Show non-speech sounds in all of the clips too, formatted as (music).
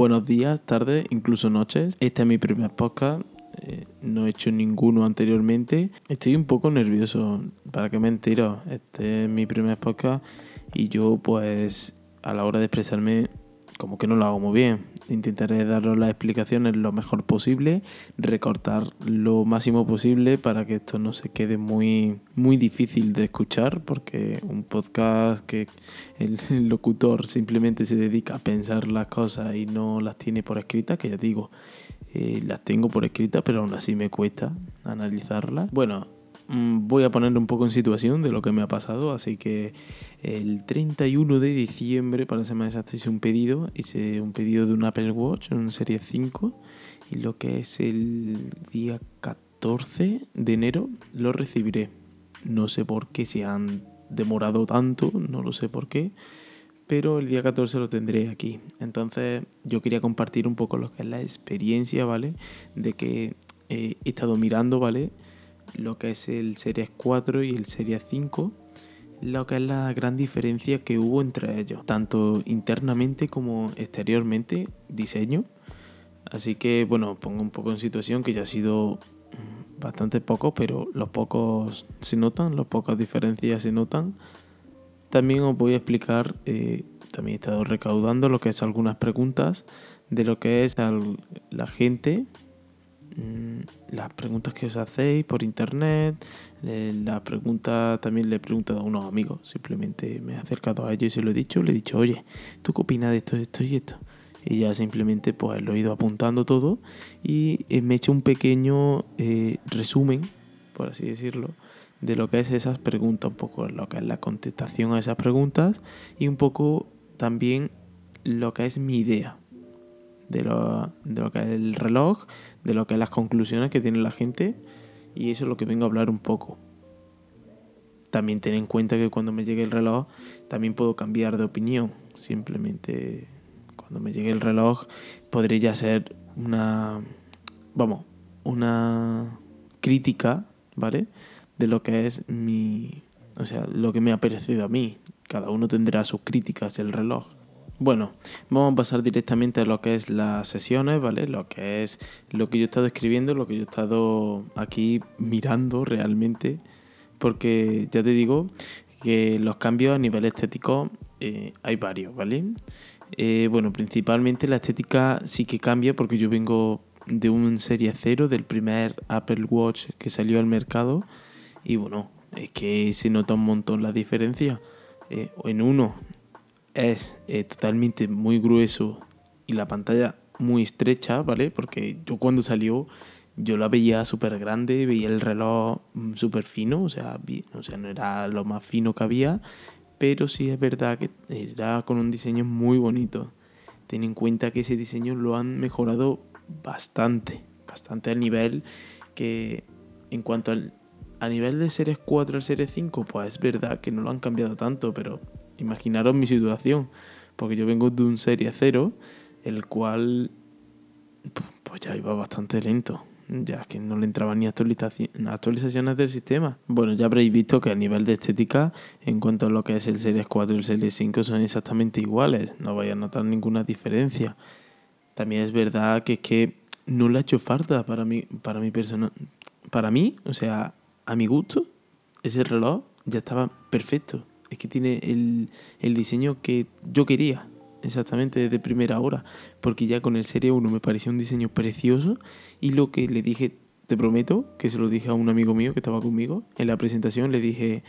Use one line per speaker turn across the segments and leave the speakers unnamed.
buenos días, tardes, incluso noches. Este es mi primer podcast. eh, no he hecho ninguno anteriormente. Estoy un poco nervioso, para qué mentiros. Este es mi primer podcast y yo pues a la hora de expresarme como que no lo hago muy bien. Intentaré daros las explicaciones lo mejor posible, recortar lo máximo posible para que esto no se quede muy, muy difícil de escuchar, porque un podcast que el, (laughs) locutor simplemente se dedica a pensar las cosas y no las tiene por escritas, que ya digo, eh, las tengo por escritas, pero aún así me cuesta analizarlas. Bueno, voy a poner un poco en situación de lo que me ha pasado, así que el 31 de diciembre, para ser más exacto, hice un pedido, hice un pedido de un Apple Watch, un Serie 5, y lo que es el día 14 de enero lo recibiré. No sé por qué se han demorado tanto, no lo sé por qué, pero el día 14 lo tendré aquí. Entonces yo quería compartir un poco lo que es la experiencia, ¿vale? De que eh, he estado mirando, ¿vale? Lo que es el Series 4 y el Series 5, lo que es la gran diferencia que hubo entre ellos, tanto internamente como exteriormente, diseño. Así que bueno, pongo un poco en situación que ya ha sido mm, bastante poco, pero los pocos se notan, las pocas diferencias se notan. También os voy a explicar, eh, también he estado recaudando lo que es algunas preguntas de lo que es al- la gente, las preguntas que os hacéis por internet, las preguntas también le he preguntado a unos amigos, simplemente me he acercado a ellos y se lo he dicho, le he dicho, oye, ¿tú qué opinas de esto, esto y esto? Y ya simplemente pues lo he ido apuntando todo y eh, me he hecho un pequeño eh, resumen, por así decirlo, de lo que es esas preguntas, un poco lo que es la contestación a esas preguntas y un poco también lo que es mi idea de lo, de lo que es el reloj, de lo que es las conclusiones que tiene la gente y eso es lo que vengo a hablar un poco. También ten en cuenta que cuando me llegue el reloj también puedo cambiar de opinión. Simplemente cuando me llegue el reloj podré ya hacer una, vamos, una crítica, ¿vale? De lo que es mi, o sea, lo que me ha parecido a mí. Cada uno tendrá sus críticas del reloj. Bueno, vamos a pasar directamente a lo que es las sesiones, ¿vale? Lo que es lo que yo he estado escribiendo, lo que yo he estado aquí mirando realmente, porque ya te digo que los cambios a nivel estético eh, hay varios, ¿vale? Eh, bueno, principalmente la estética sí que cambia porque yo vengo de un serie 0, del primer Apple Watch que salió al mercado, y bueno, es que se nota un montón la diferencia. Eh, en uno es eh, totalmente muy grueso y la pantalla muy estrecha, ¿vale? Porque yo cuando salió yo la veía súper grande, veía el reloj mm, súper fino, o sea, o sea, no era lo más fino que había, pero sí es verdad que era con un diseño muy bonito. Ten en cuenta que ese diseño lo han mejorado bastante, bastante al nivel que en cuanto al a nivel de Series 4 al Series 5, pues es verdad que no lo han cambiado tanto, pero imaginaros mi situación, porque yo vengo de un Serie 0, el cual pu- pues ya iba bastante lento. Ya que no le entraban ni actualizaci- actualizaciones del sistema. Bueno, ya habréis visto que a nivel de estética, en cuanto a lo que es el Series 4 y el Series 5, son exactamente iguales. No vais a notar ninguna diferencia. También es verdad que es que no le ha hecho falta para mí, para mi persona. Para mí, o sea, a mi gusto, ese reloj ya estaba perfecto. Es que tiene el, el diseño que yo quería, exactamente desde primera hora. Porque ya con el Serie 1 me parecía un diseño precioso. Y lo que le dije, te prometo, que se lo dije a un amigo mío que estaba conmigo en la presentación, le dije,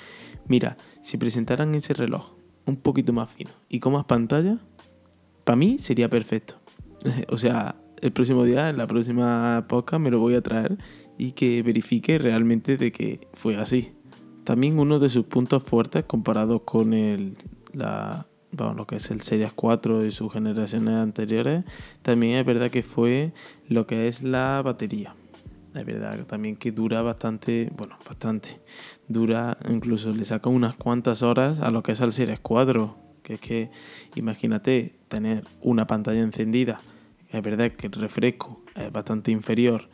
mira, si presentaran ese reloj un poquito más fino y con más pantalla, para mí sería perfecto. (laughs) o sea, el próximo día, en la próxima podcast, me lo voy a traer y que verifique realmente de que fue así. También uno de sus puntos fuertes comparados con el, la, vamos, lo que es el Series 4 y sus generaciones anteriores, también es verdad que fue lo que es la batería. Es verdad también que dura bastante, bueno, bastante. Dura, incluso le saca unas cuantas horas a lo que es el Series 4. Que es que, imagínate, tener una pantalla encendida. Es verdad que el refresco es bastante inferior.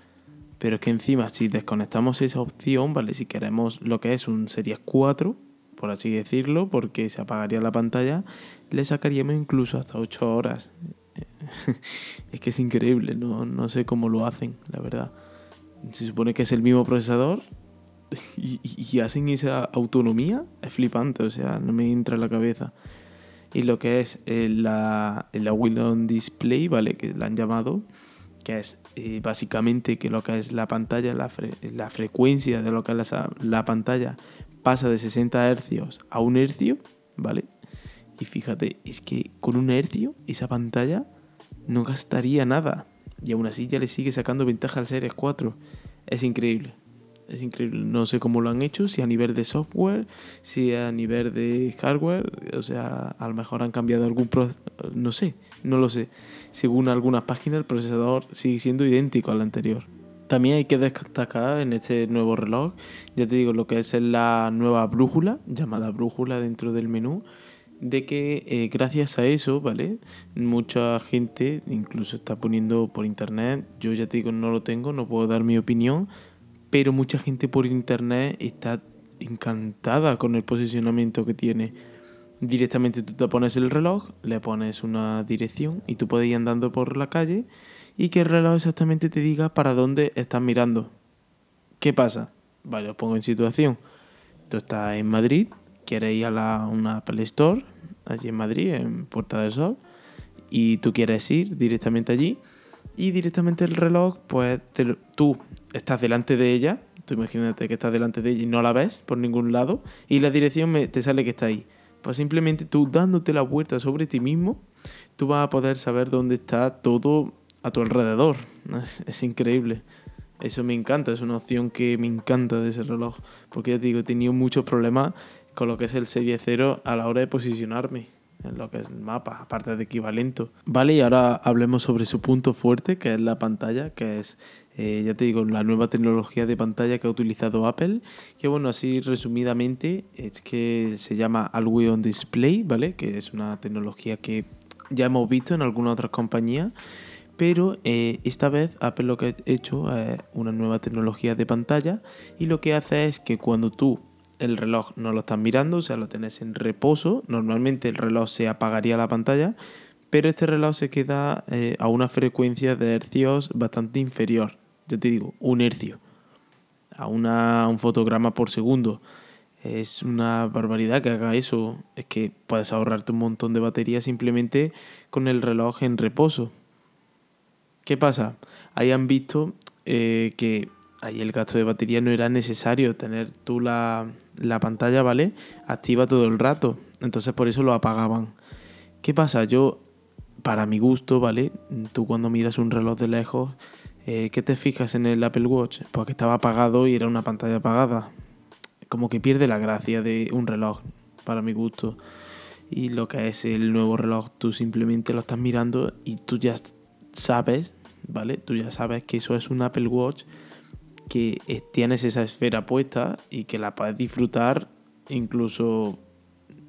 Pero es que encima, si desconectamos esa opción, ¿vale? Si queremos lo que es un Series 4, por así decirlo, porque se apagaría la pantalla, le sacaríamos incluso hasta 8 horas. (laughs) es que es increíble, no, no sé cómo lo hacen, la verdad. Se supone que es el mismo procesador (laughs) y, hacen esa autonomía, es flipante, o sea, no me entra en la cabeza. Y lo que es eh, la, la Display, ¿vale? Que la han llamado, que es eh, básicamente que lo que es la pantalla, la, la frecuencia de lo que es la, la, pantalla pasa de 60 Hz a 1 Hz, ¿vale? Y fíjate, es que con un hercio esa pantalla no gastaría nada. Y aún así ya le sigue sacando ventaja al Series 4. Es increíble. Es increíble. No sé cómo lo han hecho, si a nivel de software, si a nivel de hardware. O sea, a lo mejor han cambiado algún... no sé, no lo sé. Según algunas páginas, el procesador sigue siendo idéntico al anterior. También hay que destacar en este nuevo reloj, ya te digo, lo que es la nueva brújula, llamada brújula dentro del menú, de que eh, gracias a eso, ¿vale? Mucha gente incluso está poniendo por internet, yo ya te digo, no lo tengo, no puedo dar mi opinión, pero mucha gente por internet está encantada con el posicionamiento que tiene. Directamente tú te pones el reloj, le pones una dirección y tú puedes ir andando por la calle y que el reloj exactamente te diga para dónde estás mirando. ¿Qué pasa? Vale, os pongo en situación. Tú estás en Madrid, quieres ir a la, una Apple Store, allí en Madrid, en Puerta del Sol, y tú quieres ir directamente allí, y directamente el reloj, pues tú estás delante de ella, tú imagínate que estás delante de ella y no la ves por ningún lado, y la dirección te sale que está ahí. Pues simplemente tú dándote la vuelta sobre ti mismo, tú vas a poder saber dónde está todo a tu alrededor. Es, increíble. Eso me encanta, es una opción que me encanta de ese reloj. Porque ya te digo, he tenido muchos problemas con lo que es el Serie 0 a la hora de posicionarme en lo que es el mapa, aparte de equivalente. Vale, y ahora hablemos sobre su punto fuerte, que es la pantalla, que es, eh, ya te digo, la nueva tecnología de pantalla que ha utilizado Apple, que bueno, así resumidamente es que se llama Always Display, ¿vale? Que es una tecnología que ya hemos visto en algunas otras compañías, pero eh, esta vez Apple lo que ha hecho es una nueva tecnología de pantalla y lo que hace es que cuando tú el reloj no lo estás mirando, o sea, lo tenés en reposo. Normalmente el reloj se apagaría la pantalla, pero este reloj se queda eh, a una frecuencia de hercios bastante inferior. Ya te digo, un hercio. A, una, un fotograma por segundo. Es una barbaridad que haga eso. Es que puedes ahorrarte un montón de batería simplemente con el reloj en reposo. ¿Qué pasa? Hayan visto eh, que ahí el gasto de batería no era necesario tener tú la, pantalla, ¿vale? Activa todo el rato. Entonces por eso lo apagaban. ¿Qué pasa? Yo, para mi gusto, ¿vale? Tú cuando miras un reloj de lejos, eh, ¿qué te fijas en el Apple Watch? Pues que estaba apagado y era una pantalla apagada. Como que pierde la gracia de un reloj, para mi gusto. Y lo que es el nuevo reloj, tú simplemente lo estás mirando y tú ya sabes, ¿vale? Tú ya sabes que eso es un Apple Watch que tienes esa esfera puesta y que la puedes disfrutar incluso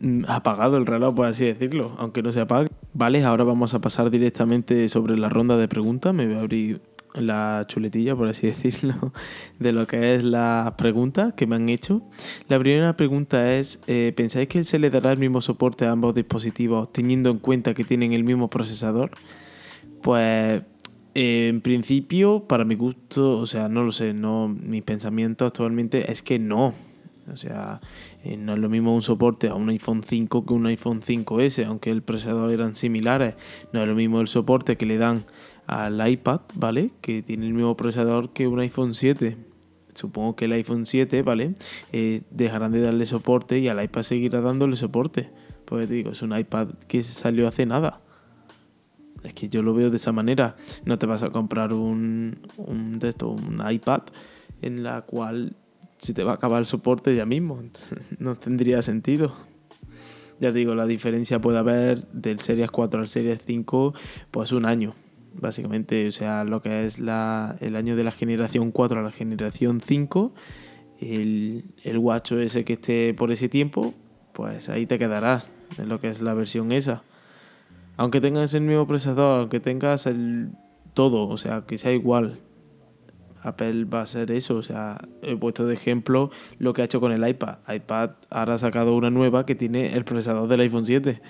mm, apagado el reloj, por así decirlo, aunque no se apague. Vale, ahora vamos a pasar directamente sobre la ronda de preguntas. Me voy a abrir la chuletilla, por así (laughs) decirlo, de lo que es las preguntas que me han hecho. La primera pregunta es, eh, ¿pensáis que se le dará el mismo soporte a ambos dispositivos teniendo en cuenta que tienen el mismo procesador? Pues en principio, para mi gusto, o sea, no lo sé, no, mi pensamiento actualmente es que no. O sea, eh, no es lo mismo un soporte a un iPhone 5 que un iPhone 5S, aunque el procesador eran similares. No es lo mismo el soporte que le dan al iPad, ¿vale? Que tiene el mismo procesador que un iPhone 7. Supongo que el iPhone 7, ¿vale? Eh, dejarán de darle soporte y al iPad seguirá dándole soporte. Pues digo, es un iPad que salió hace nada. Es que yo lo veo de esa manera. No te vas a comprar un, un, de un iPad en la cual si te va a acabar el soporte ya mismo. (laughs) no tendría sentido. Ya digo, la diferencia puede haber del Series 4 al Series 5, pues un año. Básicamente, o sea, lo que es la, el año de la generación 4 a la generación 5, el, el ese que esté por ese tiempo, pues ahí te quedarás en lo que es la versión esa aunque tengas el mismo procesador, aunque tengas el todo, o sea, que sea igual, Apple va a hacer eso. O sea, he puesto de ejemplo lo que ha hecho con el iPad. iPad ahora ha sacado una nueva que tiene el procesador del iPhone 7.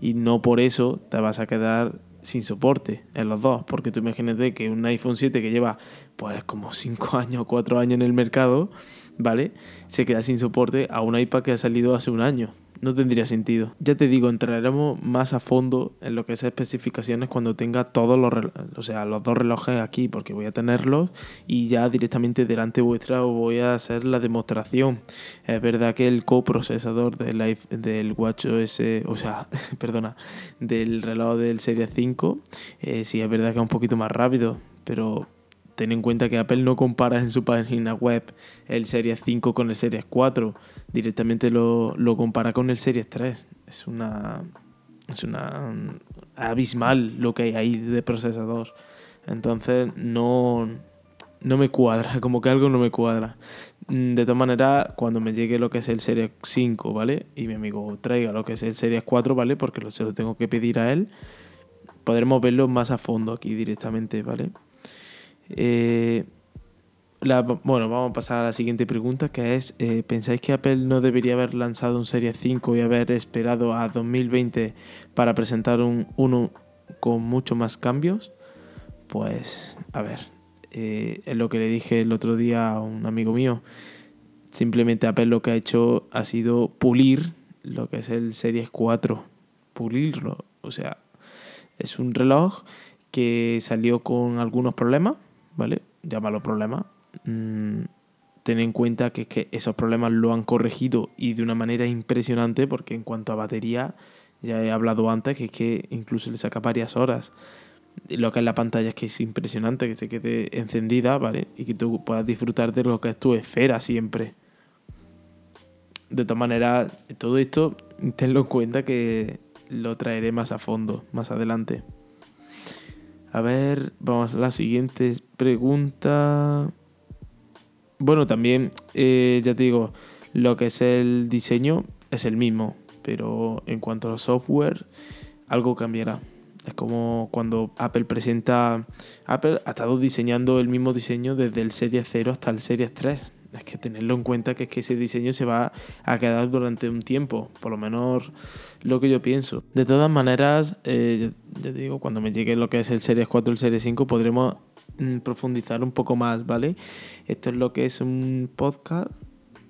Y no por eso te vas a quedar sin soporte en los dos, porque tú imagínate que un iPhone 7 que lleva pues como 5 años o 4 años en el mercado, ¿vale? Se queda sin soporte a un iPad que ha salido hace un año no tendría sentido. Ya te digo, entraremos más a fondo en lo que es especificaciones cuando tenga todos los, o sea, los dos relojes aquí, porque voy a tenerlos y ya directamente delante vuestra voy a hacer la demostración. Es verdad que el coprocesador del, del WatchOS, o sea, (laughs) perdona, del reloj del Serie 5, eh, sí es verdad que es un poquito más rápido, pero ten en cuenta que Apple no compara en su página web el Series 5 con el Series 4, directamente lo, compara con el Series 3. Es una, es una abismal lo que hay ahí de procesador. Entonces no, no me cuadra, (laughs) como que algo no me cuadra. Mm, de todas maneras, cuando me llegue lo que es el Series 5, ¿vale? Y mi amigo traiga lo que es el Series 4, ¿vale? Porque lo, se lo tengo que pedir a él. Podremos verlo más a fondo aquí directamente, ¿vale? Eh, bueno, vamos a pasar a la siguiente pregunta, que es, eh, ¿pensáis que Apple no debería haber lanzado un Serie 5 y haber esperado a 2020 para presentar un, uno con mucho más cambios? Pues, a ver, eh, es lo que le dije el otro día a un amigo mío. Simplemente Apple lo que ha hecho ha sido pulir lo que es el Series 4. Pulirlo. O sea, es un reloj que salió con algunos problemas ¿vale? Llámalo problema. Mm, ten en cuenta que, que esos problemas lo han corregido y de una manera impresionante porque en cuanto a batería, ya he hablado antes que es que incluso le saca varias horas. Lo que es la pantalla es que es impresionante que se quede encendida, ¿vale? Y que tú puedas disfrutar de lo que es tu esfera siempre. De todas maneras, todo esto tenlo en cuenta que lo traeré más a fondo, más adelante. A ver, vamos a la siguiente pregunta. Bueno, también, eh, ya te digo, lo que es el diseño es el mismo, pero en cuanto a software, algo cambiará. Es como cuando Apple presenta. Apple ha estado diseñando el mismo diseño desde el Series 0 hasta el Series 3 es que tenerlo en cuenta que es que ese diseño se va a quedar durante un tiempo, por lo menos lo que yo pienso. De todas maneras, eh, ya, digo, cuando me llegue lo que es el Series 4 el Series 5 podremos profundizar un poco más, ¿vale? Esto es lo que es un podcast.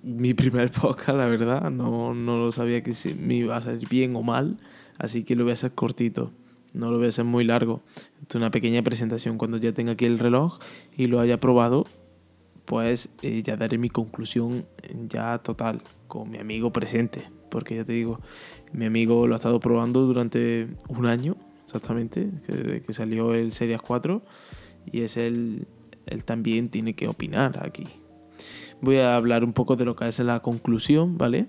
Mi (laughs) primer podcast, la verdad, no, no lo sabía que si me iba a salir bien o mal, así que lo voy a hacer cortito no lo voy a hacer muy largo. Esto es una pequeña presentación cuando ya tenga aquí el reloj y lo haya probado pues eh, ya daré mi conclusión ya total con mi amigo presente. Porque ya te digo, mi amigo lo ha estado probando durante un año, exactamente, que, que salió el Series 4. Y es él, él también tiene que opinar aquí voy a hablar un poco de lo que es la conclusión, ¿vale?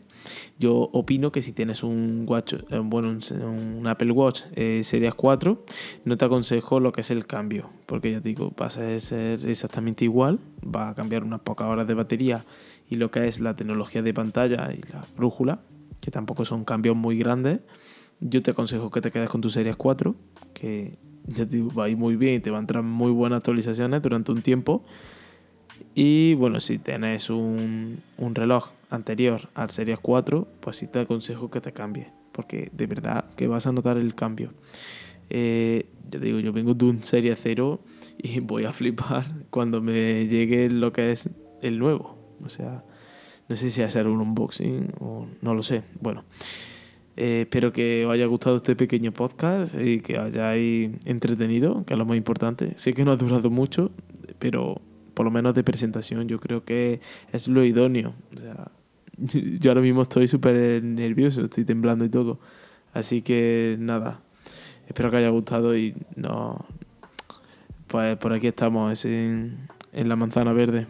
Yo opino que si tienes un Watch, eh, bueno, un, Apple Watch eh, Series 4, no te aconsejo lo que es el cambio, porque ya te digo, va a ser exactamente igual, va a cambiar unas pocas horas de batería y lo que es la tecnología de pantalla y la brújula, que tampoco son cambios muy grandes. Yo te aconsejo que te quedes con tu Series 4, que ya te va a ir muy bien y te van a entrar muy buenas actualizaciones durante un tiempo. Y bueno, si tenés un, reloj anterior al Series 4, pues sí te aconsejo que te cambies, porque de verdad que vas a notar el cambio. Eh, ya digo, yo vengo de un Serie 0 y (laughs) voy a flipar cuando me llegue lo que es el nuevo. O sea, no sé si hacer un unboxing o no lo sé. Bueno, eh, espero que os haya gustado este pequeño podcast y que os hayáis entretenido, que es lo más importante. Sé que no ha durado mucho, pero por lo menos de presentación, yo creo que es lo idóneo. O (laughs) yo ahora mismo estoy súper nervioso, estoy temblando y todo. Así que nada, espero que haya gustado y no. Pues por aquí estamos en, en la manzana verde.